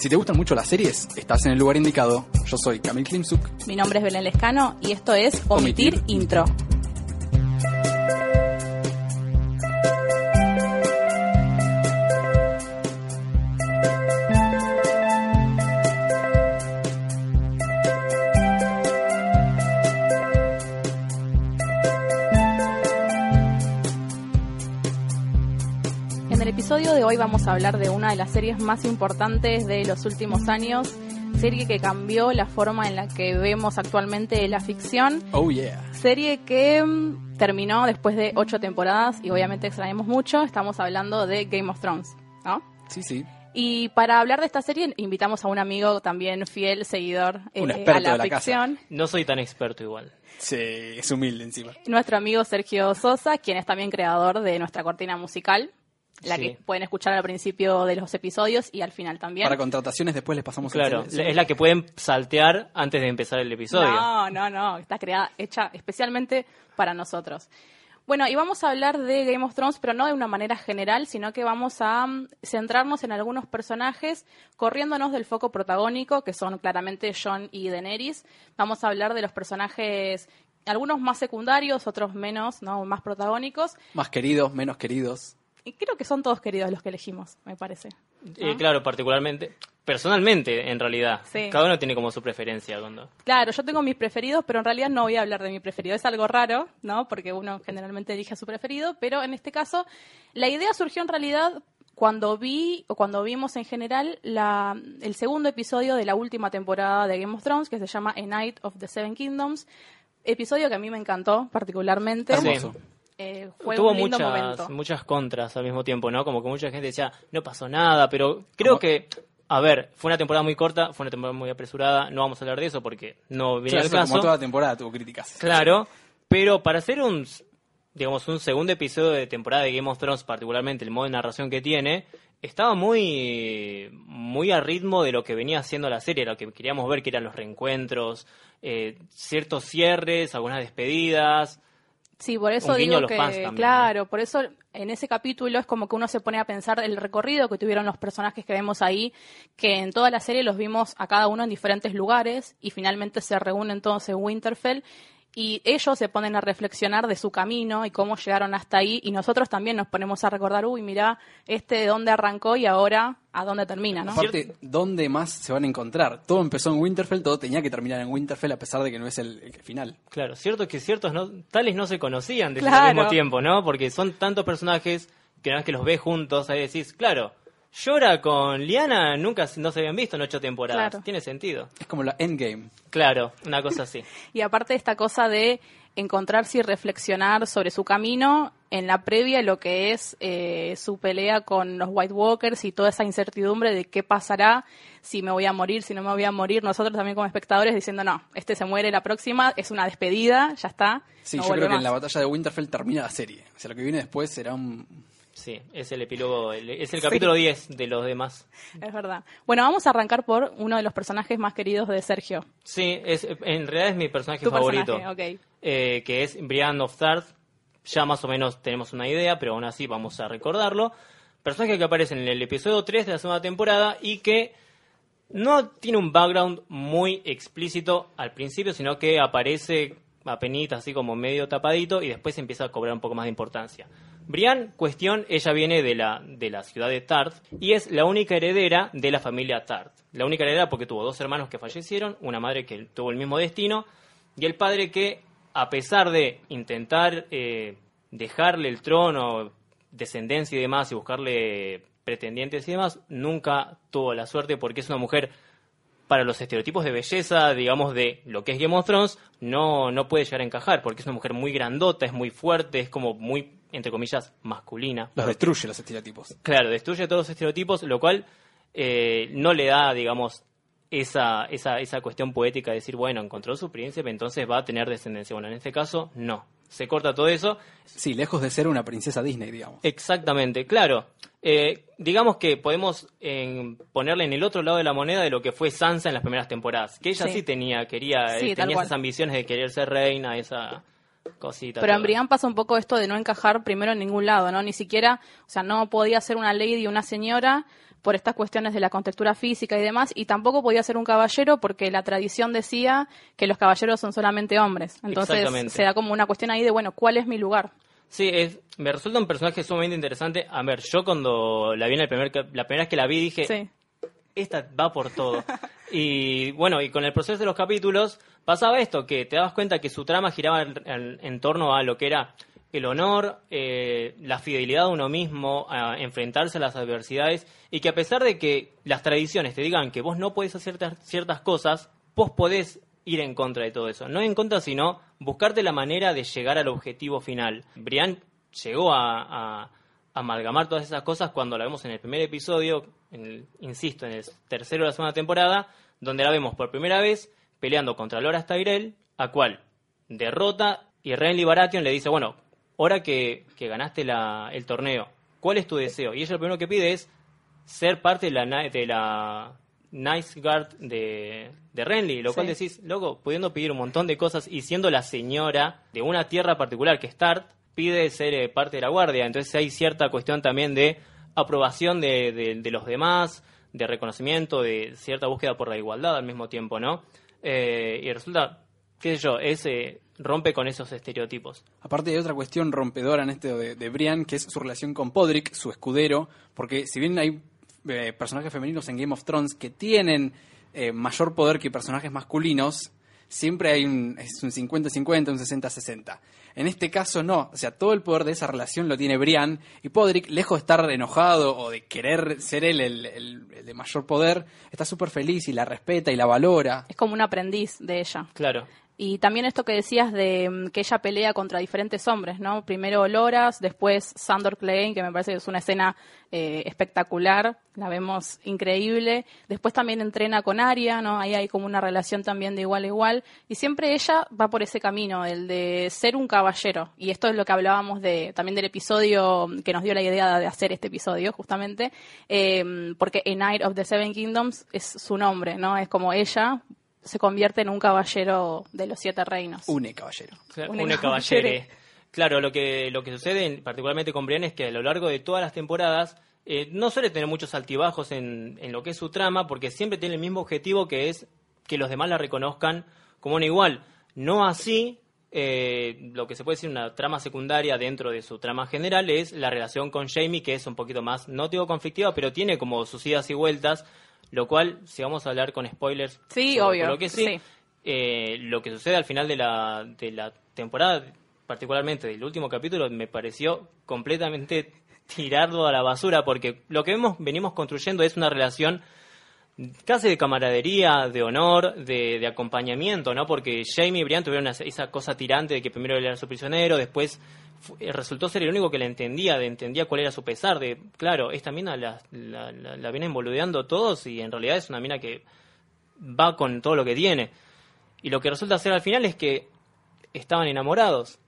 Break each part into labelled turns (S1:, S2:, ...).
S1: Si te gustan mucho las series, estás en el lugar indicado. Yo soy Camil Klimsuk.
S2: Mi nombre es Belén Lescano y esto es Omitir,
S1: Omitir.
S2: Intro. Episodio de hoy vamos a hablar de una de las series más importantes de los últimos años, serie que cambió la forma en la que vemos actualmente la ficción,
S1: Oh yeah.
S2: serie que mm, terminó después de ocho temporadas y obviamente extrañamos mucho, estamos hablando de Game of Thrones, ¿no?
S1: Sí, sí.
S2: Y para hablar de esta serie invitamos a un amigo también fiel seguidor eh, a la,
S1: de la casa.
S2: ficción,
S3: No soy tan experto igual.
S1: Sí, es humilde encima.
S2: nuestro amigo Sergio Sosa, quien es también creador de nuestra cortina musical, la
S3: Sí.
S2: que pueden escuchar al principio de los episodios y al final también.
S1: Para contrataciones después les pasamos el
S3: Claro, es la que pueden saltear antes de empezar el episodio.
S2: No, no, no, está creada, hecha especialmente para nosotros. Bueno, y vamos a hablar de Game of Thrones, pero no de una manera general, sino que vamos a mm, centrarnos en algunos personajes, corriéndonos del foco protagónico, que son claramente Jon y Daenerys. Vamos a hablar de los personajes, algunos más secundarios, otros menos, ¿no? más protagónicos.
S1: Más queridos, menos queridos.
S2: Y creo que son todos queridos los que elegimos, me parece.
S3: Eh, claro, particularmente. Personalmente, en realidad.
S2: Sí.
S3: Cada uno tiene como su preferencia. Cuando...
S2: Claro, yo tengo mis preferidos, pero en realidad no voy a hablar de mi preferido. Es algo raro, ¿no? Porque uno generalmente elige a su preferido, pero en este caso la idea surgió en realidad cuando vi o cuando vimos en general la, el segundo episodio de la última temporada de Game of Thrones, que se llama A Night of the Seven Kingdoms. Episodio que a mí me encantó particularmente.
S1: Hermoso.
S2: Eh, fue
S3: Tuvo
S2: un lindo
S3: muchas,
S2: momento.
S3: muchas contras al mismo tiempo, ¿no? Como que mucha gente decía, no pasó nada, pero creo que, a ver, fue una temporada muy corta, fue una temporada muy apresurada, no vamos a hablar de eso porque no viene
S1: Claro,
S3: al caso.
S1: como toda temporada tuvo críticas.
S3: Claro, pero para hacer un, digamos, un segundo episodio de temporada de Game of Thrones, particularmente el modo de narración que tiene, estaba muy, muy a ritmo de lo que venía haciendo la serie, lo que queríamos ver, que eran los reencuentros, eh, ciertos cierres, algunas despedidas.
S2: Sí, por eso digo que,
S3: también,
S2: claro, por eso en ese capítulo es como que uno se pone a pensar el recorrido que tuvieron los personajes que vemos ahí, que en toda la serie los vimos a cada uno en diferentes lugares y finalmente se reúnen todos en Winterfell y ellos se ponen a reflexionar de su camino y cómo llegaron hasta ahí y nosotros también nos ponemos a recordar, uy, mira, este de dónde arrancó y ahora a dónde termina, ¿no?
S1: Aparte, ¿dónde más se van a encontrar? Todo empezó en Winterfell, todo tenía que terminar en Winterfell a pesar de que no es el, el final.
S3: Claro, cierto que ciertos no, tales no se conocían desde
S2: Claro.
S3: el mismo tiempo, ¿no? Porque son tantos personajes que una vez que los ves juntos, ahí decís, claro, Llora con Liana nunca no se habían visto en ocho temporadas.
S2: Claro.
S3: Tiene sentido.
S1: Es como la endgame.
S3: Claro, una cosa así.
S2: Y aparte esta cosa de encontrarse y reflexionar sobre su camino en la previa lo que es eh, su pelea con los White Walkers y toda esa incertidumbre de qué pasará, si me voy a morir, si no me voy a morir. Nosotros también como espectadores diciendo, no, este se muere la próxima, es una despedida, ya está.
S1: Sí,
S2: no
S1: yo creo que en la batalla de Winterfell termina la serie. O sea, lo que viene después será un...
S3: Sí, es el epílogo, es el capítulo 10 de los demás.
S2: Es verdad. Bueno, vamos a arrancar por uno de los personajes más queridos de Sergio.
S3: Sí, es, en realidad es mi personaje
S2: Tu
S3: favorito.
S2: personaje,
S3: eh, que es Brian of Tarth. Ya más o menos tenemos una idea, pero aún así vamos a recordarlo. Personaje que aparece en el episodio 3 de la segunda temporada y que no tiene un background muy explícito al principio, sino que aparece apenas así como medio tapadito y después empieza a cobrar un poco más de importancia. Brian, cuestión, ella viene de la, de la ciudad de Tarth y es la única heredera de la familia Tarth. La única heredera porque tuvo dos hermanos que fallecieron, una madre que tuvo el mismo destino y el padre que, a pesar de intentar eh, dejarle el trono, descendencia y demás, y buscarle pretendientes y demás, nunca tuvo la suerte porque es una mujer, para los estereotipos de belleza, digamos, de lo que es Game of Thrones, no, no puede llegar a encajar, porque es una mujer muy grandota, es muy fuerte, es como muy entre comillas, masculina.
S1: Los destruye los estereotipos.
S3: Claro, destruye todos los estereotipos, lo cual eh, no le da, digamos, esa, esa, esa cuestión poética de decir, bueno, encontró su príncipe, entonces va a tener descendencia. Bueno, en este caso, no. Se corta todo eso.
S1: Sí, lejos de ser una princesa Disney, digamos.
S3: Exactamente, claro. Eh, digamos que podemos eh, ponerle en el otro lado de la moneda de lo que fue Sansa en las primeras temporadas. Que ella sí,
S2: Sí.
S3: tenía, quería,
S2: Sí,
S3: eh, tenía esas ambiciones de querer ser reina, esa cosita.
S2: Pero en. Brienne pasa un poco esto de no encajar primero en ningún lado, ¿no? Ni siquiera, o sea, no podía ser una lady, una señora, por estas cuestiones de la contextura física y demás, y tampoco podía ser un caballero porque la tradición decía que los caballeros son solamente hombres. Entonces se da como una cuestión ahí de, bueno, ¿cuál es mi lugar?
S3: Sí, es, me resulta un personaje sumamente interesante. A ver, yo cuando la vi en el primer, la primera vez que la vi dije,
S2: Sí.
S3: esta va por todo. y bueno, y con el proceso de los capítulos pasaba esto, que te dabas cuenta que su trama giraba en, en- torno a lo que era el honor, eh, la fidelidad a uno mismo, a enfrentarse a las adversidades, y que a pesar de que las tradiciones te digan que vos no podés hacer ciertas, ciertas cosas, vos podés ir en contra de todo eso. No en contra, sino buscarte la manera de llegar al objetivo final. Brian llegó a, a amalgamar todas esas cosas cuando la vemos en el primer episodio, en el- insisto, en el tercero de la segunda temporada, donde la vemos por primera vez peleando contra Loras Tyrell, a cual derrota y Renly Baratheon le dice, bueno, ahora que, que ganaste la- el torneo, ¿cuál es tu deseo? Y ella lo primero que pide es ser parte de la, de la Nice Guard de, de Renly, lo cual decís, loco, pudiendo pedir un montón de cosas y siendo la señora de una tierra particular que es Tart, pide ser eh, parte de la guardia. Entonces hay cierta cuestión también de aprobación de, de- los demás, de reconocimiento, de cierta búsqueda por la igualdad al mismo tiempo, ¿no? Eh, y resulta, qué sé yo, ese rompe con esos estereotipos.
S1: Aparte hay otra cuestión rompedora en este de, de Brian, que es su relación con Podrick, su escudero, porque si bien hay eh, personajes femeninos en Game of Thrones que tienen eh, mayor poder que personajes masculinos, siempre hay un, es un 50-50, un 60-60. En este caso no, o sea, todo el poder de esa relación lo tiene Brian y Podrick, lejos de estar enojado o de querer ser él el, el- el de mayor poder, está súper feliz y la respeta y la valora.
S2: Es como un aprendiz de ella.
S3: Claro.
S2: Y también esto que decías de mm, que ella pelea contra diferentes hombres, ¿no? Primero Loras, después Sandor Clegane, que me parece que es una escena eh, espectacular, la vemos increíble. Después también entrena con Arya, ¿no? Ahí hay como una relación también de igual a igual. Y siempre ella va por ese camino, el de ser un caballero. Y esto es lo que hablábamos de también del episodio que nos dio la idea de hacer este episodio, justamente. eh, porque A Knight of the Seven Kingdoms es su nombre, ¿no? Es como ella se convierte en un caballero de los siete reinos.
S1: Une caballero.
S3: Claro,
S2: Une
S3: Une
S2: caballere.
S3: caballere. Claro, lo que, lo que sucede, en- particularmente con Brienne, es que a lo largo de todas las temporadas eh, no suele tener muchos altibajos en, en lo que es su trama, porque siempre tiene el mismo objetivo que es que los demás la reconozcan como una igual. No así, eh, lo que se puede decir una trama secundaria dentro de su trama general es la relación con Jamie, que es un poquito más, no digo conflictiva, pero tiene como sus idas y vueltas, lo cual, si vamos a hablar con spoilers,
S2: Sí, obvio,
S3: que sí,
S2: sí.
S3: eh, lo que sucede al final de la, de la temporada, particularmente del último capítulo, me pareció completamente tirarlo a la basura, porque lo que vemos, venimos construyendo es una relación casi de camaradería, de honor, de, acompañamiento, ¿no? Porque Jamie y Brian tuvieron esa, cosa tirante de que primero él era su prisionero, después eh, resultó ser el único que la entendía, de entendía cuál era su pesar, de, claro, esta mina la, la, la, todos y en realidad es una mina que va con todo lo que tiene. Y lo que resulta ser al final es que estaban enamorados.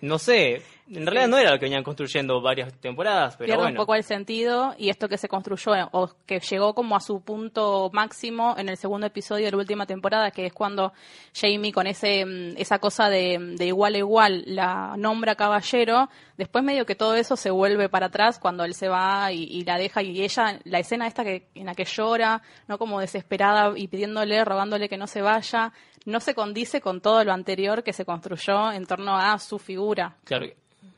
S3: No sé, en realidad no era lo que venían construyendo varias temporadas, pero
S2: pierde
S3: bueno.
S2: un poco el sentido y esto que se construyó eh, o que llegó como a su punto máximo en el segundo episodio de la última temporada, que es cuando Jamie con ese mm, esa cosa de, de igual a igual la nombra caballero, después medio que todo eso se vuelve para atrás cuando él se va y, y la deja y ella, la escena esta que en la que llora, no como desesperada y pidiéndole, rogándole que no se vaya, no se condice con todo lo anterior que se construyó en torno a su figura.
S3: Claro,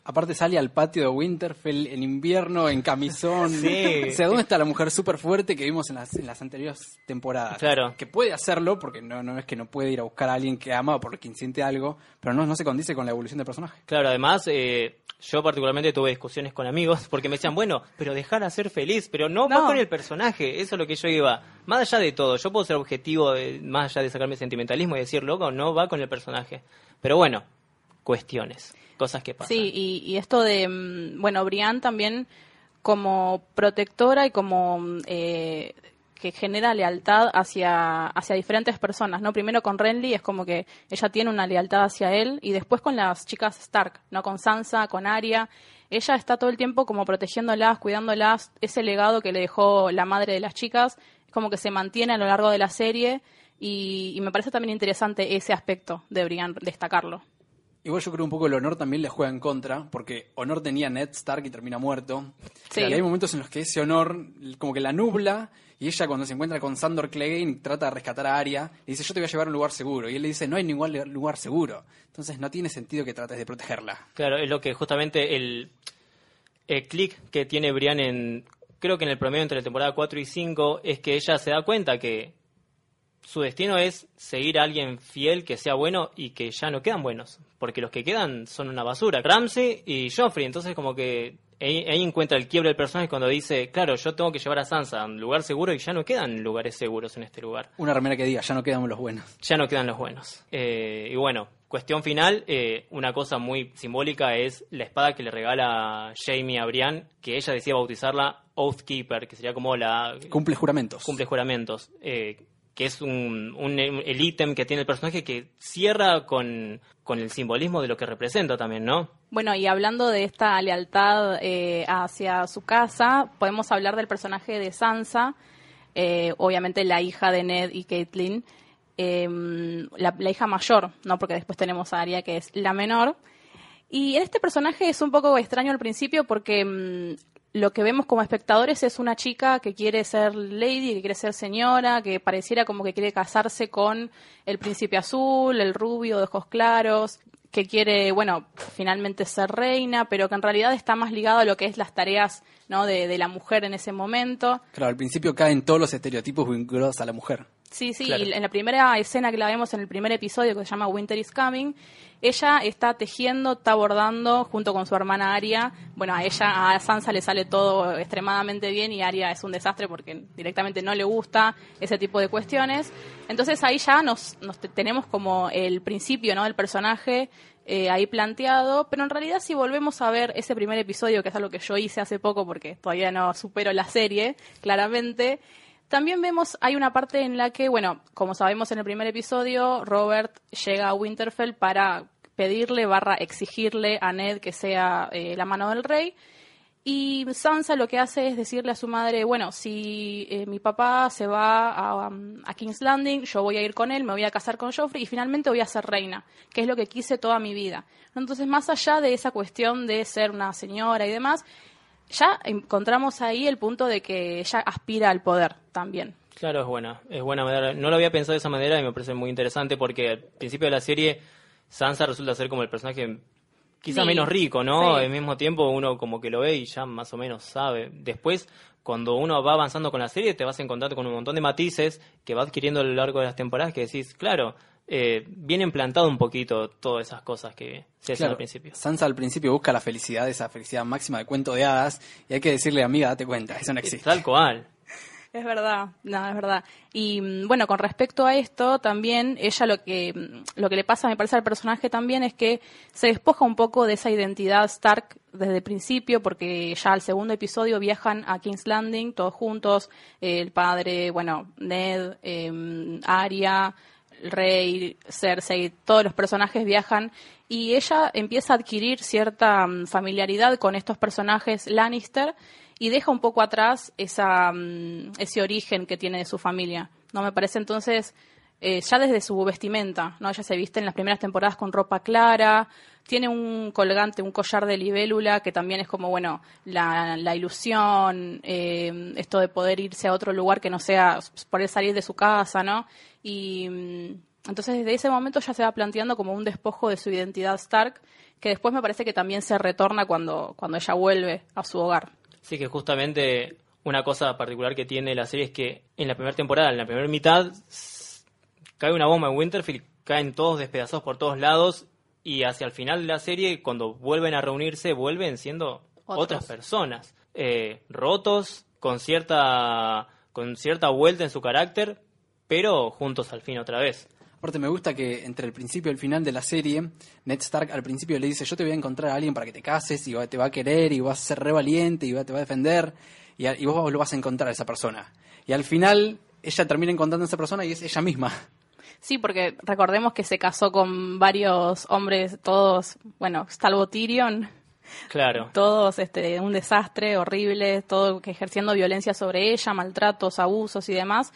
S1: Aparte sale al patio de Winterfell en invierno, en camisón.
S3: Sí.
S1: O sea, ¿dónde está la mujer súper fuerte que vimos en las, en las anteriores temporadas?
S3: Claro.
S1: Que puede hacerlo, porque no, no es que no puede ir a buscar a alguien que ama o por quien siente algo, pero no, no se condice con la evolución del personaje.
S3: Claro, además, eh, yo particularmente tuve discusiones con amigos porque me decían, bueno, pero dejar ser feliz, pero no,
S2: No.
S3: va con el personaje, eso es lo que yo iba. Más allá de todo, yo puedo ser objetivo, eh, más allá de sacarme sentimentalismo y decir, loco, no va con el personaje. Pero bueno, cuestiones, cosas que pasan.
S2: Sí, y, y esto de, mm, bueno, Brian también como protectora y como mm, eh, que genera lealtad hacia, hacia diferentes personas, ¿no? Primero con Renly es como que ella tiene una lealtad hacia él y después con las chicas Stark, ¿no? Con Sansa, con Arya. Ella está todo el tiempo como protegiéndolas, cuidándolas. Ese legado que le dejó la madre de las chicas es como que se mantiene a lo largo de la serie y, y me parece también interesante ese aspecto de Brian destacarlo.
S1: Igual yo creo un poco el honor también le juega en contra, porque honor tenía Ned Stark y termina muerto.
S2: Sí.
S1: Hay momentos en los que ese honor como que la nubla y ella cuando se encuentra con Sandor Clegane trata de rescatar a Arya, le dice yo te voy a llevar a un lugar seguro. Y él le dice no hay ningún lugar seguro. Entonces no tiene sentido que trates de protegerla.
S3: Claro, es lo que justamente el, clic que tiene Brian en, creo que en el promedio entre la temporada 4 y 5, es que ella se da cuenta que su destino es seguir a alguien fiel que sea bueno y que ya no quedan buenos, porque los que quedan son una basura, Ramsey y Joffrey, entonces como que ahí, ahí encuentra el quiebre del personaje cuando dice, claro, yo tengo que llevar a Sansa a un lugar seguro y ya no quedan lugares seguros en este lugar,
S1: Una remera que diga, ya no quedan los buenos.
S3: ya no quedan los buenos. Eh, y bueno, cuestión final, eh, una cosa muy simbólica es la espada que le regala Jamie a Brian, que ella decía bautizarla Oathkeeper, que sería como la
S1: Cumple juramentos.
S3: cumple juramentos, eh, que es un, el ítem que tiene el personaje que cierra con, con el simbolismo de lo que representa también, ¿no?
S2: Bueno, y hablando de esta lealtad eh, hacia su casa, podemos hablar del personaje de Sansa, eh, obviamente la hija de Ned y Caitlyn, eh, la, hija mayor, no porque después tenemos a Arya que es la menor. Y este personaje es un poco extraño al principio porque mm, lo que vemos como espectadores es una chica que quiere ser lady, que quiere ser señora, que pareciera como que quiere casarse con el príncipe azul, el rubio de ojos claros, que quiere, bueno, finalmente ser reina, pero que en realidad está más ligado a lo que es las tareas ¿no? de, de la mujer en ese momento.
S1: Claro, al principio caen todos los estereotipos vinculados a la mujer.
S2: Sí, sí,
S3: Claro.
S2: y en la primera escena que la vemos en el primer episodio que se llama Winter is Coming, ella está tejiendo, está bordando junto con su hermana Aria. Bueno, a ella, a Sansa le sale todo extremadamente bien y Aria es un desastre porque directamente no le gusta ese tipo de cuestiones. Entonces ahí ya nos, nos te- tenemos como el principio ¿no? del personaje eh, ahí planteado, pero en realidad si volvemos a ver ese primer episodio, que es algo que yo hice hace poco porque todavía no supero la serie, claramente, también vemos, hay una parte en la que, bueno, como sabemos en el primer episodio, Robert llega a Winterfell para pedirle barra exigirle a Ned que sea eh, la mano del rey. Y Sansa lo que hace es decirle a su madre, bueno, si eh, mi papá se va a, um, a King's Landing, yo voy a ir con él, me voy a casar con Joffrey y finalmente voy a ser reina, que es lo que quise toda mi vida. Entonces, más allá de esa cuestión de ser una señora y demás, ya encontramos ahí el punto de que ella aspira al poder también.
S3: Claro, es buena, es buena manera. No lo había pensado de esa manera y me parece muy interesante porque al principio de la serie Sansa resulta ser como el personaje quizá
S2: Sí,
S3: menos rico, ¿no?
S2: sí.
S3: Al mismo tiempo uno como que lo ve y ya más o menos sabe. Después, cuando uno va avanzando con la serie, te vas encontrando con un montón de matices que va adquiriendo a lo largo de las temporadas que decís, claro, eh, viene implantado un poquito todas esas cosas que se hacían
S1: Claro,
S3: al principio.
S1: Sansa al principio busca la felicidad, esa felicidad máxima de cuento de hadas, y hay que decirle, amiga, date cuenta, eso no existe.
S3: Tal cual.
S2: Es verdad, no, es verdad. Y mm, bueno, con respecto a esto, también ella lo que, mm, lo que le pasa, me parece, al personaje también es que se despoja un poco de esa identidad Stark desde el principio, porque ya al segundo episodio viajan a King's Landing todos juntos, eh, el padre, bueno, Ned, eh, Arya, rey, Cersei, todos los personajes viajan y ella empieza a adquirir cierta mm, familiaridad con estos personajes Lannister y deja un poco atrás esa, mm, ese origen que tiene de su familia. No me parece entonces, eh, ya desde su vestimenta, ¿no? Ella se viste en las primeras temporadas con ropa clara, tiene un colgante, un collar de libélula, que también es como, bueno, la, la ilusión, eh, esto de poder irse a otro lugar que no sea poder salir de su casa, ¿no? Y mm, entonces desde ese momento ya se va planteando como un despojo de su identidad Stark, que después me parece que también se retorna cuando, cuando ella vuelve a su hogar.
S3: Sí, que justamente una cosa particular que tiene la serie es que en la primera temporada, en la primera mitad, cae una bomba en Winterfell, caen todos despedazados por todos lados y hacia el final de la serie, cuando vuelven a reunirse, vuelven siendo
S2: Otros.
S3: otras personas, eh, rotos, con cierta, con cierta vuelta en su carácter, pero juntos al fin otra vez.
S1: Aparte me gusta que entre el principio y el final de la serie, Ned Stark al principio le dice, yo te voy a encontrar a alguien para que te cases y te va a querer y vas a ser re valiente y te va a defender y, a- y vos lo vas a encontrar a esa persona. Y al final ella termina encontrando a esa persona y es ella misma.
S2: Sí, porque recordemos que se casó con varios hombres, todos, bueno, salvo Tyrion,
S3: Claro.
S2: todos este, un desastre horrible, todo que ejerciendo violencia sobre ella, maltratos, abusos y demás.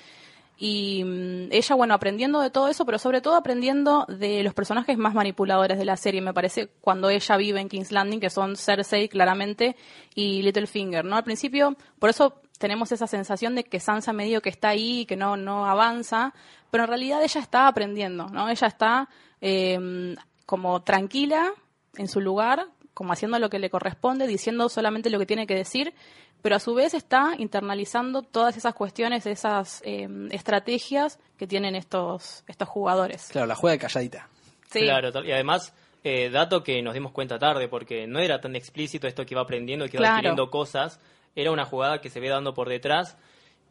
S2: Y mm, ella, bueno, aprendiendo de todo eso, pero sobre todo aprendiendo de los personajes más manipuladores de la serie, me parece, cuando ella vive en King's Landing, que son Cersei, claramente, y Littlefinger, ¿no? Al principio, por eso tenemos esa sensación de que Sansa medio que está ahí que no, no avanza, pero en realidad ella está aprendiendo, ¿no? Ella está eh, como tranquila en su lugar, como haciendo lo que le corresponde, diciendo solamente lo que tiene que decir, pero a su vez está internalizando todas esas cuestiones, esas eh, estrategias que tienen estos, estos jugadores.
S1: Claro, la juega de calladita.
S2: Sí.
S3: Claro, y además, eh, dato que nos dimos cuenta tarde, porque no era tan explícito esto que iba aprendiendo, que iba
S2: Claro.
S3: adquiriendo cosas, era una jugada que se ve dando por detrás,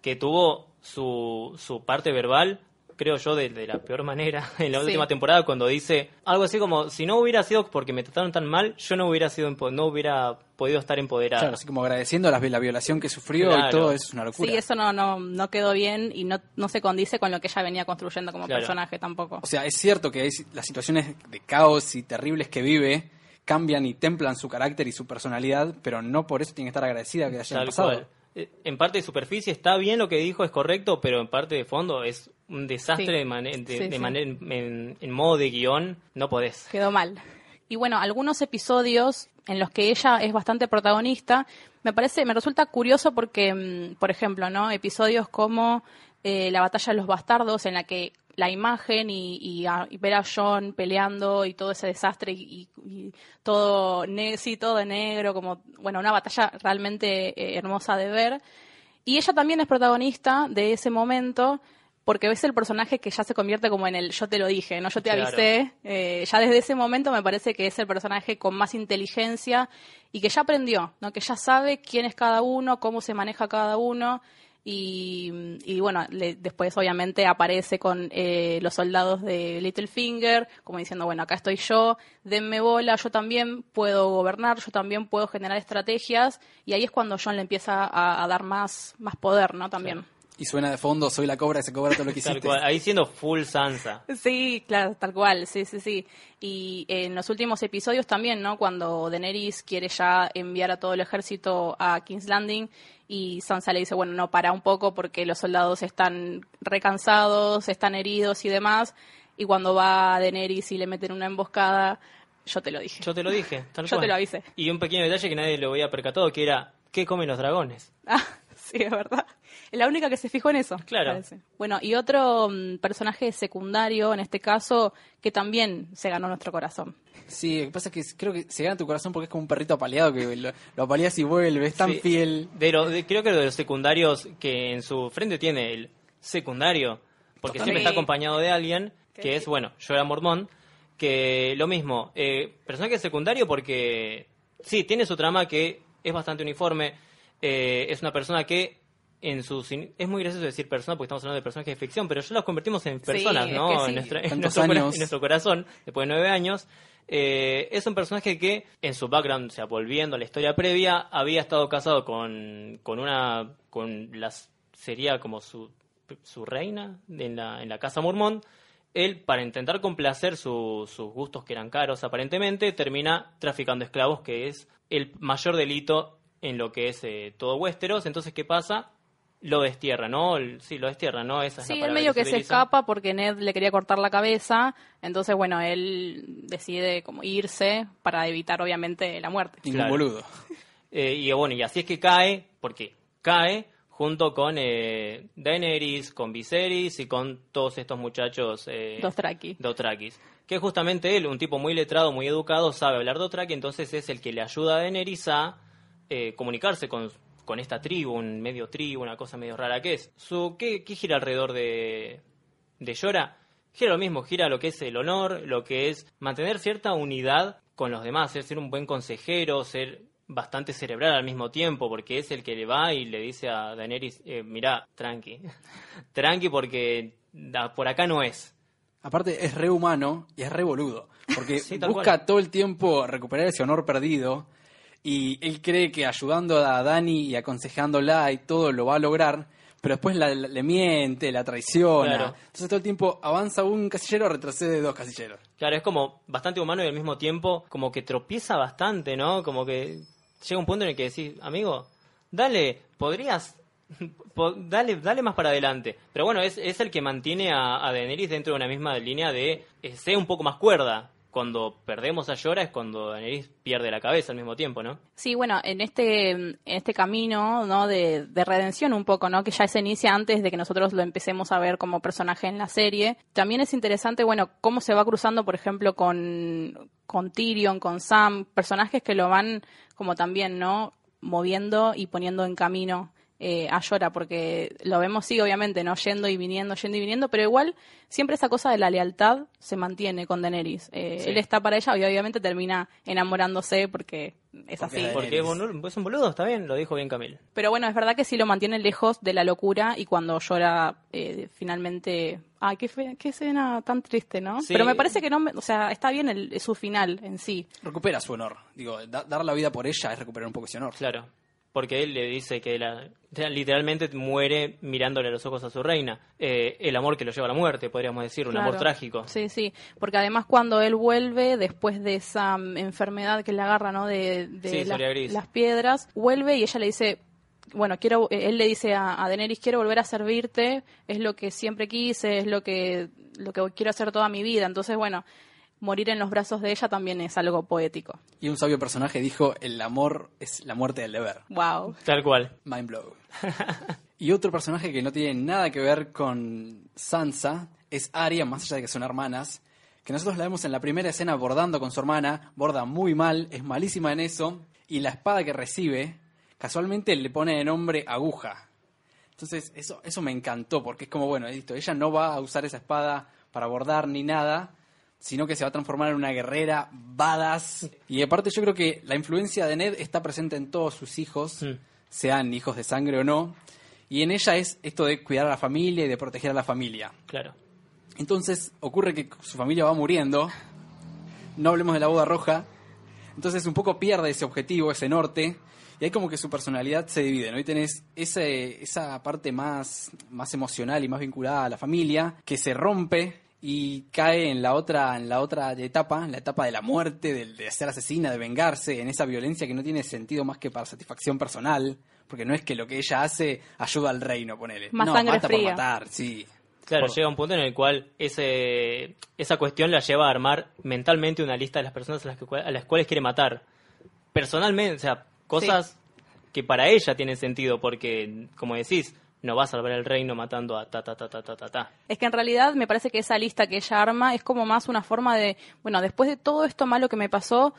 S3: que tuvo su, su parte verbal, creo yo, de, de la peor manera en la
S2: Sí.
S3: última temporada, cuando dice algo así como, si no hubiera sido porque me trataron tan mal, yo no hubiera, sido, empo- no hubiera podido estar empoderada.
S1: Claro, así como agradeciendo la violación que sufrió
S3: Claro.
S1: y todo eso es una locura.
S2: Sí, eso no, no, no quedó bien y no, no se condice con lo que ella venía construyendo como
S3: Claro.
S2: personaje tampoco.
S1: O sea, es cierto que hay las situaciones de caos y terribles que vive cambian y templan su carácter y su personalidad, pero no por eso tiene que estar agradecida que hayan
S3: Tal
S1: pasado.
S3: cual. Eh, En parte de superficie está bien lo que dijo, es correcto, pero en parte de fondo es un desastre
S2: Sí.
S3: de, mane- de-
S2: Sí,
S3: de
S2: sí.
S3: mane- en, en modo de guion, no podés.
S2: quedó mal. Y bueno, algunos episodios en los que ella es bastante protagonista, me parece, me resulta curioso porque, mm, por ejemplo, ¿no? Episodios como eh, la batalla de los bastardos, en la que la imagen y, y a- y ver a John peleando y todo ese desastre y, y- todo, ne sí, todo de negro, como, bueno, una batalla realmente eh, hermosa de ver. Y ella también es protagonista de ese momento porque es el personaje que ya se convierte como en el yo te lo dije, no yo te
S3: Claro.
S2: avisé. Eh, ya desde ese momento me parece que es el personaje con más inteligencia y que ya aprendió, ¿no? que ya sabe quién es cada uno, cómo se maneja cada uno. Y, y bueno, le- después obviamente aparece con eh, los soldados de Littlefinger, como diciendo, bueno, acá estoy yo, denme bola, yo también puedo gobernar, yo también puedo generar estrategias, y ahí es cuando John le empieza a, dar más, más poder, ¿no? También.
S1: Y suena de fondo, soy la cobra que se cobra todo lo que
S3: Tal
S1: hiciste.
S3: cual, ahí siendo full Sansa.
S2: Sí, claro, tal cual, sí, sí, sí. Y en los últimos episodios también, ¿no? Cuando Daenerys quiere ya enviar a todo el ejército a King's Landing y Sansa le dice, bueno, no, para un poco porque los soldados están recansados, están heridos y demás. Y cuando va Daenerys y le meten una emboscada, yo te lo dije.
S3: Yo te lo dije, tal
S2: Yo
S3: cual.
S2: te lo avisé.
S3: Y un pequeño detalle que nadie lo había percatado, que era, ¿qué comen los dragones?
S2: Ah, sí, es verdad. Es la única que se fijó en eso.
S3: Claro.
S2: parece. Bueno, y otro mm, personaje secundario, en este caso, que también se ganó nuestro corazón.
S1: Sí, lo que pasa es que creo que se gana tu corazón porque es como un perrito apaleado que lo, lo apaleas y vuelve, es tan
S3: Sí.
S1: fiel.
S3: Lo- de- creo que de los secundarios que en su frente tiene el secundario, porque
S2: Sí.
S3: siempre está acompañado de alguien,
S2: Que
S3: es, bueno, yo era mormón, que lo mismo, eh, personaje secundario porque sí, tiene su trama que es bastante uniforme, eh, es una persona que en sus... in- Es muy gracioso decir persona porque estamos hablando de personajes de ficción, pero ya los convertimos en personas, ¿no?
S2: que sí.
S3: En, nuestra- en nuestro, en nuestro corazón, después de nueve años. Eh, es un personaje que en su background, o sea, volviendo a la historia previa, había estado casado con, con una, con las, sería como su, su reina en la, en la casa mormón. Él, para intentar complacer su- sus gustos que eran caros aparentemente, termina traficando esclavos, que es el mayor delito en lo que es eh, todo Westeros. Entonces, ¿qué pasa? Lo destierra, ¿no? Sí, lo destierra, ¿no? Esa es la
S2: Sí, él medio que se escapa porque Ned le quería cortar la cabeza, entonces bueno, él decide como irse para evitar obviamente la muerte.
S1: Ningún
S3: Claro.
S1: boludo.
S3: Eh, y bueno, y así es que cae, porque cae junto con eh, Daenerys, con Viserys y con todos estos muchachos eh,
S2: Dothraki.
S3: Dothrakis. Que justamente él, un tipo muy letrado, muy educado, sabe hablar Dothraki, entonces es el que le ayuda a Daenerys a eh, comunicarse con, con esta tribu, un medio tribu, una cosa medio rara que es. Su, ¿qué, qué gira alrededor de, de Yora? Gira lo mismo, gira lo que es el honor, lo que es mantener cierta unidad con los demás, ser, ser un buen consejero, ser bastante cerebral al mismo tiempo, porque es el que le va y le dice a Daenerys, eh, mirá, tranqui, tranqui porque da- por acá no es.
S1: Aparte es re humano y es re boludo, porque
S3: Sí,
S1: busca
S3: cual.
S1: todo el tiempo recuperar ese honor perdido y él cree que ayudando a Dani y aconsejándola y todo lo va a lograr, pero después la- la- le miente, la traiciona.
S3: Claro.
S1: Entonces todo el tiempo avanza un casillero, retrocede dos casilleros.
S3: Claro, es como bastante humano y al mismo tiempo como que tropieza bastante, ¿no? Como que llega un punto en el que decís, amigo, dale, podrías, po- dale, dale más para adelante. Pero bueno, es, es el que mantiene a, a Daenerys dentro de una misma línea de eh, ser un poco más cuerda. Cuando perdemos a Llora es cuando Daenerys pierde la cabeza al mismo tiempo, ¿no?
S2: Sí, bueno, en este, en este camino, ¿no? De, de redención un poco, ¿no? Que ya se inicia antes de que nosotros lo empecemos a ver como personaje en la serie. También es interesante, bueno, cómo se va cruzando, por ejemplo, con, con Tyrion, con Sam, personajes que lo van como también, ¿no? Moviendo y poniendo en camino eh, a Llora, porque lo vemos, sí, obviamente, ¿no? Yendo y viniendo, yendo y viniendo, pero igual siempre esa cosa de la lealtad se mantiene con Daenerys. Eh,
S3: Sí.
S2: Él está para ella y obviamente termina enamorándose porque es
S1: Porque
S2: así.
S1: Daenerys.
S3: Porque es boludo- es un boludo, está bien, lo dijo bien Camil.
S2: Pero bueno, es verdad que sí lo mantiene lejos de la locura y cuando llora eh, finalmente... Ay, qué, fe- qué escena tan triste, ¿no?
S3: Sí.
S2: Pero me parece que no, me- o sea, está bien el, su final en sí.
S1: Recupera su honor. Digo, da- dar la vida por ella es recuperar un poco ese honor.
S3: Claro, porque él le dice que la- literalmente muere mirándole a los ojos a su reina. Eh, el amor que lo lleva a la muerte, podríamos decir, un amor trágico.
S2: Sí, sí, porque además cuando él vuelve, después de esa mm, enfermedad que le agarra, ¿no? De, de
S3: Sí,
S2: las-
S3: Soria Gris.
S2: las piedras, vuelve y ella le dice, bueno, quiero, eh, él le dice a, a Daenerys, quiero volver a servirte, es lo que siempre quise, es lo que, lo que quiero hacer toda mi vida. Entonces, bueno, morir en los brazos de ella también es algo poético.
S1: Y un sabio personaje dijo, el amor es la muerte del deber.
S2: Wow.
S3: Tal cual.
S1: Mind blow. y otro personaje que no tiene nada que ver con Sansa es Arya, más allá de que son hermanas, que nosotros la vemos en la primera escena bordando con su hermana, borda muy mal, es malísima en eso, y la espada que recibe, casualmente le pone de nombre aguja. Entonces, eso, eso me encantó, porque es como, bueno, listo, ella no va a usar esa espada para bordar ni nada, sino que se va a transformar en una guerrera badass. Y aparte yo creo que la influencia de Ned está presente en todos sus hijos,
S3: Mm.
S1: sean hijos de sangre o no, y en ella es esto de cuidar a la familia y de proteger a la familia.
S3: Claro.
S1: Entonces ocurre que su familia va muriendo, no hablemos de la boda roja, entonces un poco pierde ese objetivo, ese norte, y ahí como que su personalidad se divide, ¿no? Y tenés ese, esa parte más, más emocional y más vinculada a la familia, que se rompe y cae en la otra, en la otra etapa, en la etapa de la muerte, del- de, ser asesina, de vengarse, en esa violencia que no tiene sentido más que para satisfacción personal, porque no es que lo que ella hace ayuda al reino, ponele.
S2: Más
S1: no,
S2: sangre
S1: mata por
S2: fría.
S1: matar, sí.
S3: Claro,
S1: Por-
S3: llega un punto en el cual ese, esa cuestión la lleva a armar mentalmente una lista de las personas a las, que, a las cuales quiere matar. Personalmente, o sea, cosas que para ella tienen sentido, porque, como decís, no va a salvar el reino matando a ta ta ta ta ta ta ta.
S2: Es que en realidad me parece que esa lista que ella arma es como más una forma de, bueno, después de todo esto malo que me pasó,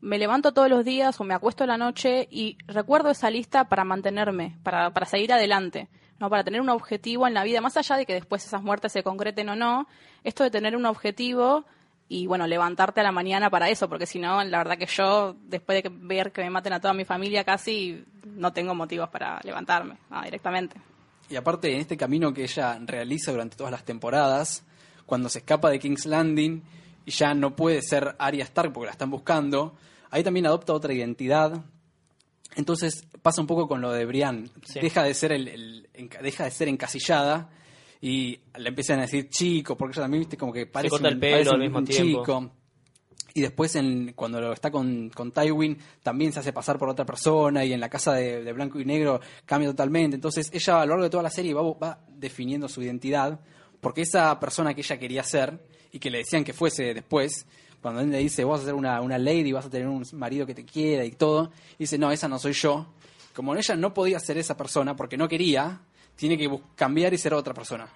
S2: me levanto todos los días o me acuesto a la noche y recuerdo esa lista para mantenerme, para, para seguir adelante, ¿no? Para tener un objetivo en la vida, más allá de que después esas muertes se concreten o no, esto de tener un objetivo y bueno, levantarte a la mañana para eso, porque si no, la verdad que yo, después de ver que me maten a toda mi familia casi, no tengo motivos para levantarme, directamente.
S1: Y aparte, en este camino que ella realiza durante todas las temporadas, cuando se escapa de King's Landing y ya no puede ser Arya Stark porque la están buscando, ahí también adopta otra identidad. Entonces pasa un poco con lo de.
S3: Sí.
S1: Deja de ser el, el- deja de ser encasillada y le empiezan a decir chico, porque ella también viste como que parece
S3: corta el
S1: un-
S3: pelo
S1: parece
S3: al
S1: un-
S3: mismo
S1: un
S3: tiempo.
S1: chico. Y después, en, cuando está con, con Tywin, también se hace pasar por otra persona. Y en la casa de, de Blanco y Negro cambia totalmente. Entonces, ella a lo largo de toda la serie va, va definiendo su identidad. Porque esa persona que ella quería ser y que le decían que fuese después, cuando él le dice, vas a ser una, una lady, vas a tener un marido que te quiera y todo, dice, no, esa no soy yo. Como ella no podía ser esa persona porque no quería, tiene que cambiar y ser otra persona.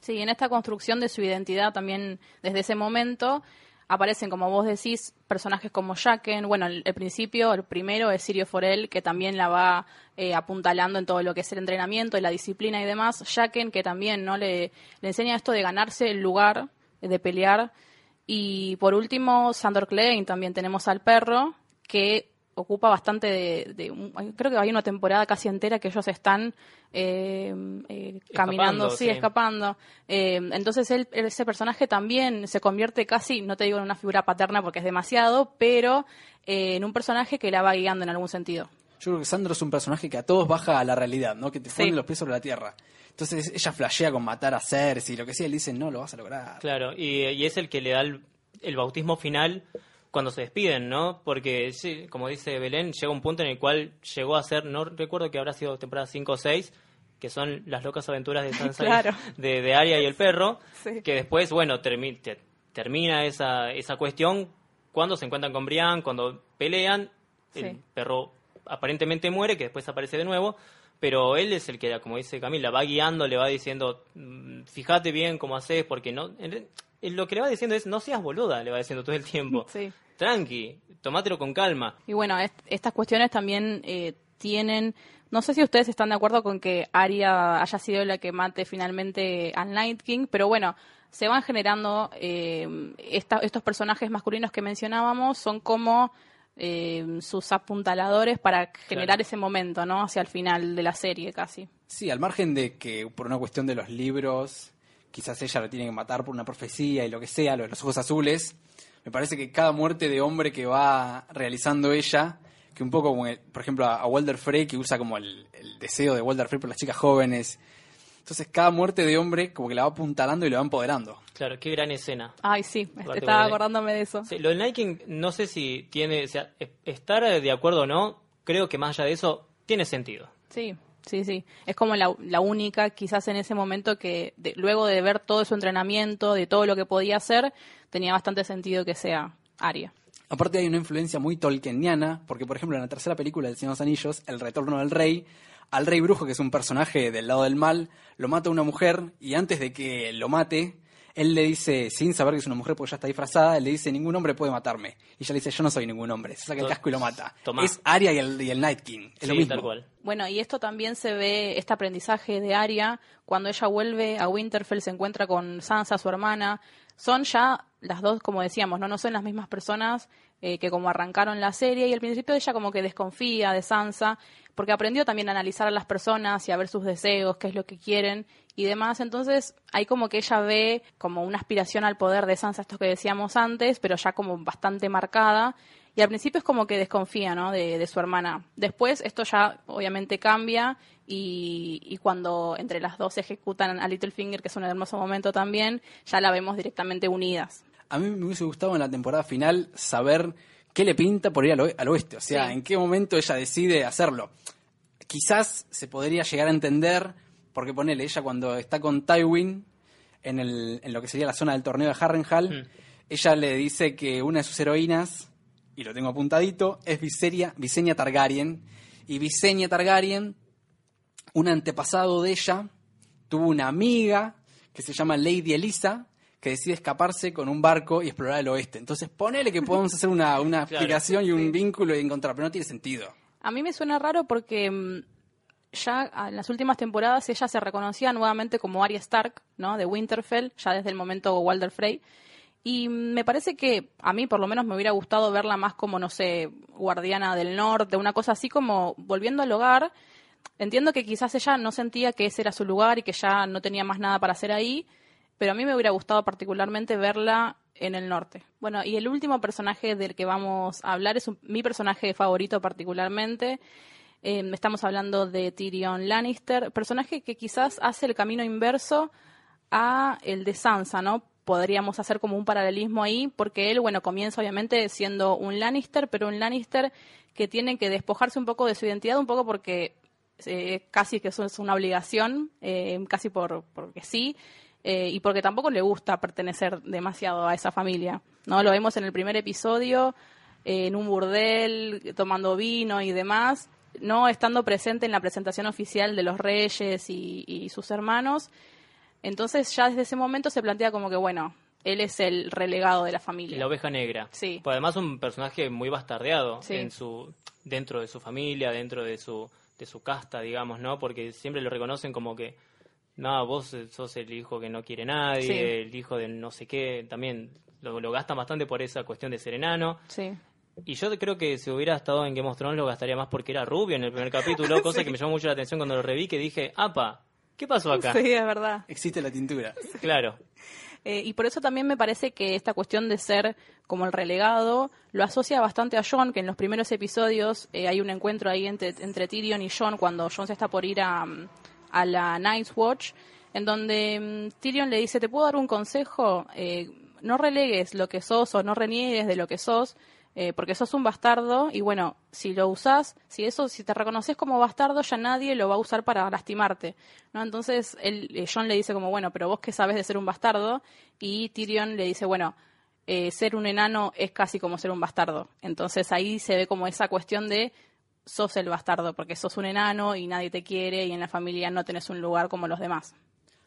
S2: Sí, en esta construcción de su identidad también desde ese momento aparecen, como vos decís, personajes como Jaqen. Bueno, el, principio, el primero es Sirio Forel, que también la va eh, apuntalando en todo lo que es el entrenamiento y la disciplina y demás. Jaqen, que también no le, le enseña esto de ganarse el lugar, de pelear. Y por último, Sandor Klein, también tenemos al perro, que ocupa bastante de, de un- creo que hay una temporada casi entera que ellos están eh, eh, caminando,
S3: Escapando,
S2: sí,
S3: sí.
S2: escapando. Eh, entonces él, ese personaje también se convierte casi, no te digo en una figura paterna porque es demasiado, pero eh, en un personaje que la va guiando en algún sentido.
S1: Yo creo que Sandro es un personaje que a todos baja a la realidad, ¿no? Que te
S2: Sí.
S1: pone los pies sobre la tierra. Entonces ella flashea con matar a Cersei y lo que sea, y le dicen, no, lo vas a lograr.
S3: Claro, y, y es el que le da el, el bautismo final cuando se despiden, ¿no? Porque, sí, como dice Belén, llega un punto en el cual llegó a ser, no recuerdo que habrá sido temporada 5 o 6, que son las locas aventuras de Sansa
S2: Claro.
S3: de, de Arya y el perro,
S2: Sí.
S3: que después, bueno, termi- te- termina esa, esa cuestión cuando se encuentran con Brian, cuando pelean, el perro aparentemente muere, que después aparece de nuevo, pero él es el que, como dice Camila, va guiando, le va diciendo, "Mm, fíjate bien cómo haces, porque no... en lo que le va diciendo es, no seas boluda, le va diciendo todo el tiempo.
S2: Sí.
S3: Tranqui, tomátelo con calma.
S2: Y bueno, est- estas cuestiones también eh, tienen. No sé si ustedes están de acuerdo con que Arya haya sido la que mate finalmente al Night King, pero bueno, se van generando eh, esta- estos personajes masculinos que mencionábamos, son como eh, sus apuntaladores para generar ese momento, ¿no? Hacia el final de la serie casi.
S1: Sí, al margen de que por una cuestión de los libros, quizás ella lo tiene que matar por una profecía y lo que sea, lo de los ojos azules, me parece que cada muerte de hombre que va realizando ella, que un poco como, el- por ejemplo, a, a Walder Frey, que usa como el, el deseo de Walder Frey por las chicas jóvenes, entonces cada muerte de hombre como que la va apuntalando y la va empoderando.
S3: Claro, qué gran escena.
S2: Ay, sí,
S3: Aparte,
S2: estaba acordándome de eso.
S3: Sí, lo del Night King, no sé si tiene, o sea, estar de acuerdo o no, creo que más allá de eso, tiene sentido.
S2: Sí, sí, sí. Es como la, la única, quizás en ese momento, que de- luego de ver todo su entrenamiento, de todo lo que podía hacer, tenía bastante sentido que sea Aria.
S1: Aparte hay una influencia muy tolkieniana, porque por ejemplo en la tercera película del de los Anillos, El Retorno del Rey, al Rey Brujo, que es un personaje del lado del mal, lo mata una mujer y antes de que lo mate, él le dice, sin saber que es una mujer porque ya está disfrazada, él le dice, ningún hombre puede matarme. Y ella le dice, yo no soy ningún hombre. Se saca el casco y lo mata.
S3: Tomá.
S1: Es Arya y el, y el Night King. Es lo mismo.
S3: tal cual.
S2: Bueno, y esto también se ve, este aprendizaje de Aria, cuando ella vuelve a Winterfell, se encuentra con Sansa, su hermana. Son ya las dos, como decíamos, no, no son las mismas personas eh, que como arrancaron la serie. Y al principio ella como que desconfía de Sansa, porque aprendió también a analizar a las personas y a ver sus deseos, qué es lo que quieren y demás. Entonces, hay como que ella ve como una aspiración al poder de Sansa, esto que decíamos antes, pero ya como bastante marcada. Y al principio es como que desconfía, ¿no? De, de su hermana. Después esto ya obviamente cambia y, y cuando entre las dos ejecutan a Littlefinger, que es un hermoso momento también, ya la vemos directamente unidas.
S1: A mí me hubiese gustado en la temporada final saber qué le pinta por ir al, al oeste. O sea,
S2: Sí.
S1: en qué momento ella decide hacerlo. Quizás se podría llegar a entender, porque ponele, ella cuando está con Tywin en, el, en lo que sería la zona del torneo de Harrenhal, ella le dice que una de sus heroínas, y lo tengo apuntadito, es Viseria, Visenya Targaryen. Y Visenya Targaryen, un antepasado de ella, tuvo una amiga que se llama Lady Elisa, que decide escaparse con un barco y explorar el oeste. Entonces, ponele que podemos hacer una, una
S3: Claro,
S1: explicación y un vínculo y encontrar, pero no tiene sentido.
S2: A mí me suena raro porque mm, ya en las últimas temporadas ella se reconocía nuevamente como Arya Stark, ¿no? De Winterfell, ya desde el momento Walder Frey. Y me parece que a mí por lo menos me hubiera gustado verla más como, no sé, guardiana del norte, una cosa así como volviendo al hogar. Entiendo que quizás ella no sentía que ese era su lugar y que ya no tenía más nada para hacer ahí, pero a mí me hubiera gustado particularmente verla en el norte. Bueno, y el último personaje del que vamos a hablar es un- mi personaje favorito particularmente. Eh, estamos hablando de Tyrion Lannister, personaje que quizás hace el camino inverso a el de Sansa, ¿no? Podríamos hacer como un paralelismo ahí, porque él, bueno, comienza obviamente siendo un Lannister, pero un Lannister que tiene que despojarse un poco de su identidad, un poco porque eh, casi que eso es una obligación, eh, casi por porque sí, eh, y porque tampoco le gusta pertenecer demasiado a esa familia. ¿no? Lo vemos en el primer episodio, eh, en un burdel, tomando vino y demás, no estando presente en la presentación oficial de los reyes y, y sus hermanos. Entonces ya desde ese momento se plantea como que, bueno, él es el relegado de la familia.
S3: La oveja negra.
S2: Sí.
S3: Pues además un personaje muy bastardeado
S2: Sí.
S3: en su dentro de su familia, dentro de su de su casta, digamos, ¿no? Porque siempre lo reconocen como que no, vos sos el hijo que no quiere nadie,
S2: Sí.
S3: el hijo de no sé qué, también lo, lo gastan bastante por esa cuestión de ser enano.
S2: Sí.
S3: Y yo creo que si hubiera estado en Game of Thrones lo gastaría más porque era rubio en el primer capítulo, cosa que me llamó mucho la atención cuando lo reví, que dije, apa, ¿qué pasó acá?
S2: Sí, es verdad.
S1: Existe la tintura.
S3: Claro.
S2: Eh, y por eso también me parece que esta cuestión de ser como el relegado lo asocia bastante a John, que en los primeros episodios eh, hay un encuentro ahí entre, entre Tyrion y John cuando John se está por ir a, a la Night's Watch, en donde mm, Tyrion le dice, ¿te puedo dar un consejo? Eh, no relegues lo que sos o no reniegues de lo que sos, eh, porque sos un bastardo y bueno, si lo usás, si eso, si te reconoces como bastardo, ya nadie lo va a usar para lastimarte, ¿no? Entonces él, eh, John le dice como, bueno, pero vos qué sabes de ser un bastardo y Tyrion le dice, bueno, eh, ser un enano es casi como ser un bastardo. Entonces ahí se ve como esa cuestión de sos el bastardo, porque sos un enano y nadie te quiere y en la familia no tenés un lugar como los demás.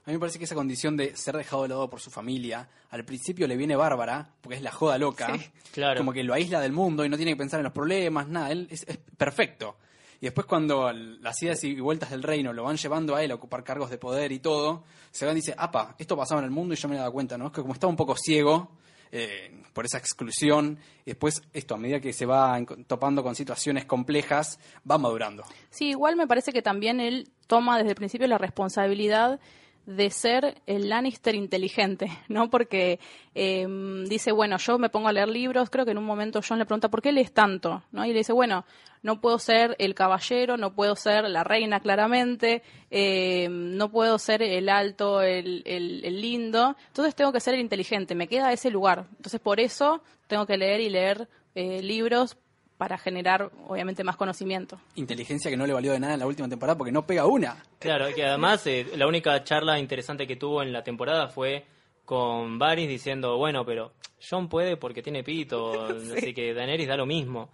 S1: A mí me parece que esa condición de ser dejado de lado por su familia, al principio le viene bárbara, porque es la joda loca,
S3: claro.
S1: como que lo aísla del mundo y no tiene que pensar en los problemas, nada, él es, es perfecto. Y después cuando las idas y vueltas del reino lo van llevando a él a ocupar cargos de poder y todo, se va y dice, apa, esto pasaba en el mundo y yo me he dado cuenta, ¿no? Es que como estaba un poco ciego eh, por esa exclusión, y después esto, a medida que se va topando con situaciones complejas, va madurando.
S2: Sí, igual me parece que también él toma desde el principio la responsabilidad de ser el Lannister inteligente, ¿no? Porque eh, dice, bueno, yo me pongo a leer libros, creo que en un momento John le pregunta, ¿por qué lees tanto? ¿no? Y le dice, bueno, no puedo ser el caballero, no puedo ser la reina claramente, eh, no puedo ser el alto, el, el- el lindo, entonces tengo que ser el inteligente, me queda ese lugar. Entonces por eso tengo que leer y leer eh, libros para generar, obviamente, más conocimiento.
S1: Inteligencia que no le valió de nada en la última temporada porque no pega una.
S3: Claro, y que además eh, la única charla interesante que tuvo en la temporada fue con Varys diciendo, bueno, pero John puede porque tiene pito, así que Daenerys da lo mismo.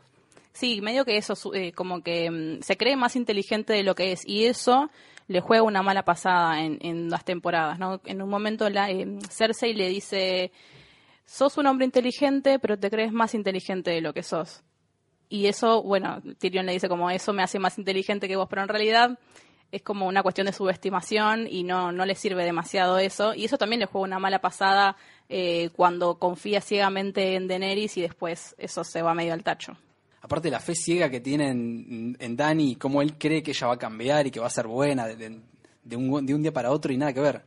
S2: Sí, medio que eso, su- eh, como que mm, se cree más inteligente de lo que es, y eso le juega una mala pasada en, en las temporadas, ¿no? En un momento la, eh, Cersei le dice, sos un hombre inteligente, pero te crees más inteligente de lo que sos. Y eso, bueno, Tyrion le dice como, eso me hace más inteligente que vos, pero en realidad es como una cuestión de subestimación y no, no le sirve demasiado eso. Y eso también le juega una mala pasada eh, cuando confía ciegamente en Daenerys y después eso se va medio al tacho.
S1: Aparte la fe ciega que tiene en, en Dani cómo él cree que ella va a cambiar y que va a ser buena de- de un, de un día para otro y nada que ver.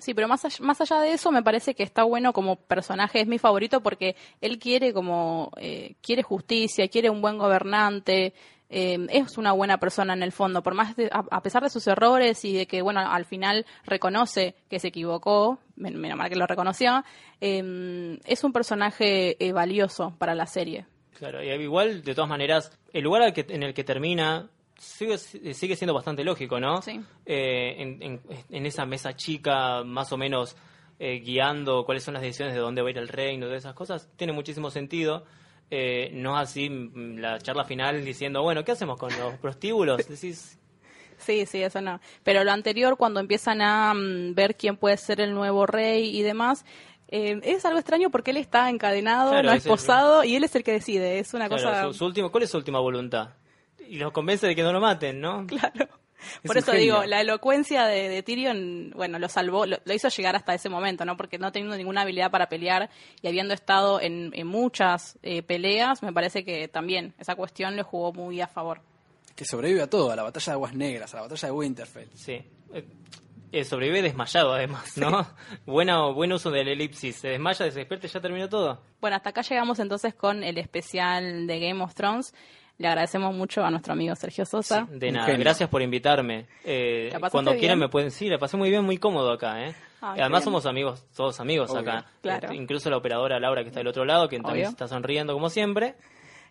S2: Sí, pero más allá, más allá de eso, me parece que está bueno como personaje, es mi favorito porque él quiere como, eh, quiere justicia, quiere un buen gobernante, eh, es una buena persona en el fondo, por más de- a, pesar de sus errores y de que, bueno, al final reconoce que se equivocó, men- menos mal que lo reconoció, eh, es un personaje eh, valioso para la serie.
S3: Claro, y igual, de todas maneras, el lugar al que- en el que termina sigue, sigue siendo bastante lógico, ¿no?
S2: Sí.
S3: Eh, en, en- en esa mesa chica, más o menos eh, guiando cuáles son las decisiones de dónde va a ir el reino, de esas cosas, tiene muchísimo sentido. Eh, no así mm, la charla final diciendo, bueno, ¿qué hacemos con los prostíbulos? Decís,
S2: Sí, sí, eso no. Pero lo anterior, cuando empiezan a mm, ver quién puede ser el nuevo rey y demás, eh, es algo extraño porque él está encadenado,
S3: Claro,
S2: no
S3: es el-
S2: esposado, y él es el que decide. Es una
S3: claro,
S2: cosa.
S3: su, su último, ¿cuál es su última voluntad? Y los convence de que no lo maten, ¿no?
S2: Claro. Por eso
S1: genio.
S2: digo, la elocuencia de, de Tyrion, bueno, lo salvó, lo, lo hizo llegar hasta ese momento, ¿no? Porque no teniendo ninguna habilidad para pelear y habiendo estado en, en muchas eh, peleas, me parece que también esa cuestión le jugó muy a favor.
S1: Que sobrevive a todo, a la batalla de Aguas Negras, a la batalla de Winterfell.
S3: Sí. Eh, eh, sobrevive desmayado, además, ¿no? Buena, buen uso del elipsis. Se desmaya, se despierta y ya terminó todo.
S2: Bueno, hasta acá llegamos entonces con el especial de Game of Thrones. Le agradecemos mucho a nuestro amigo Sergio Sosa.
S3: De nada, gracias por invitarme. Eh,
S2: ¿La pasaste
S3: cuando quieran me pueden... Sí, la pasé muy bien, muy cómodo acá, ¿eh?
S2: Ah,
S3: Además somos amigos, todos amigos
S1: Obvio.
S3: acá.
S2: Claro.
S3: Eh, incluso la operadora Laura que está del otro lado, que también está sonriendo como siempre.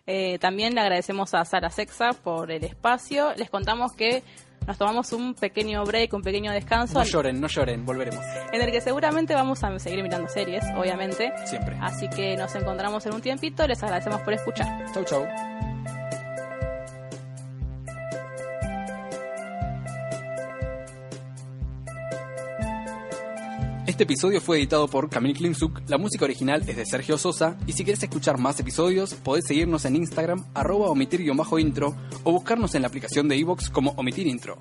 S2: Eh, también le agradecemos a Sara Sexa por el espacio. Les contamos que nos tomamos un pequeño break, un pequeño descanso,
S1: No lloren, no lloren, volveremos.
S2: en el que seguramente vamos a seguir mirando series, obviamente.
S1: Siempre.
S2: Así que nos encontramos en un tiempito. Les agradecemos por escuchar.
S1: Chau, chau. Este episodio fue editado por Camille Klimsuk, la música original es de Sergio Sosa, y si quieres escuchar más episodios, podés seguirnos en Instagram, arroba omitir-intro, o buscarnos en la aplicación de iVoox como Omitir Intro.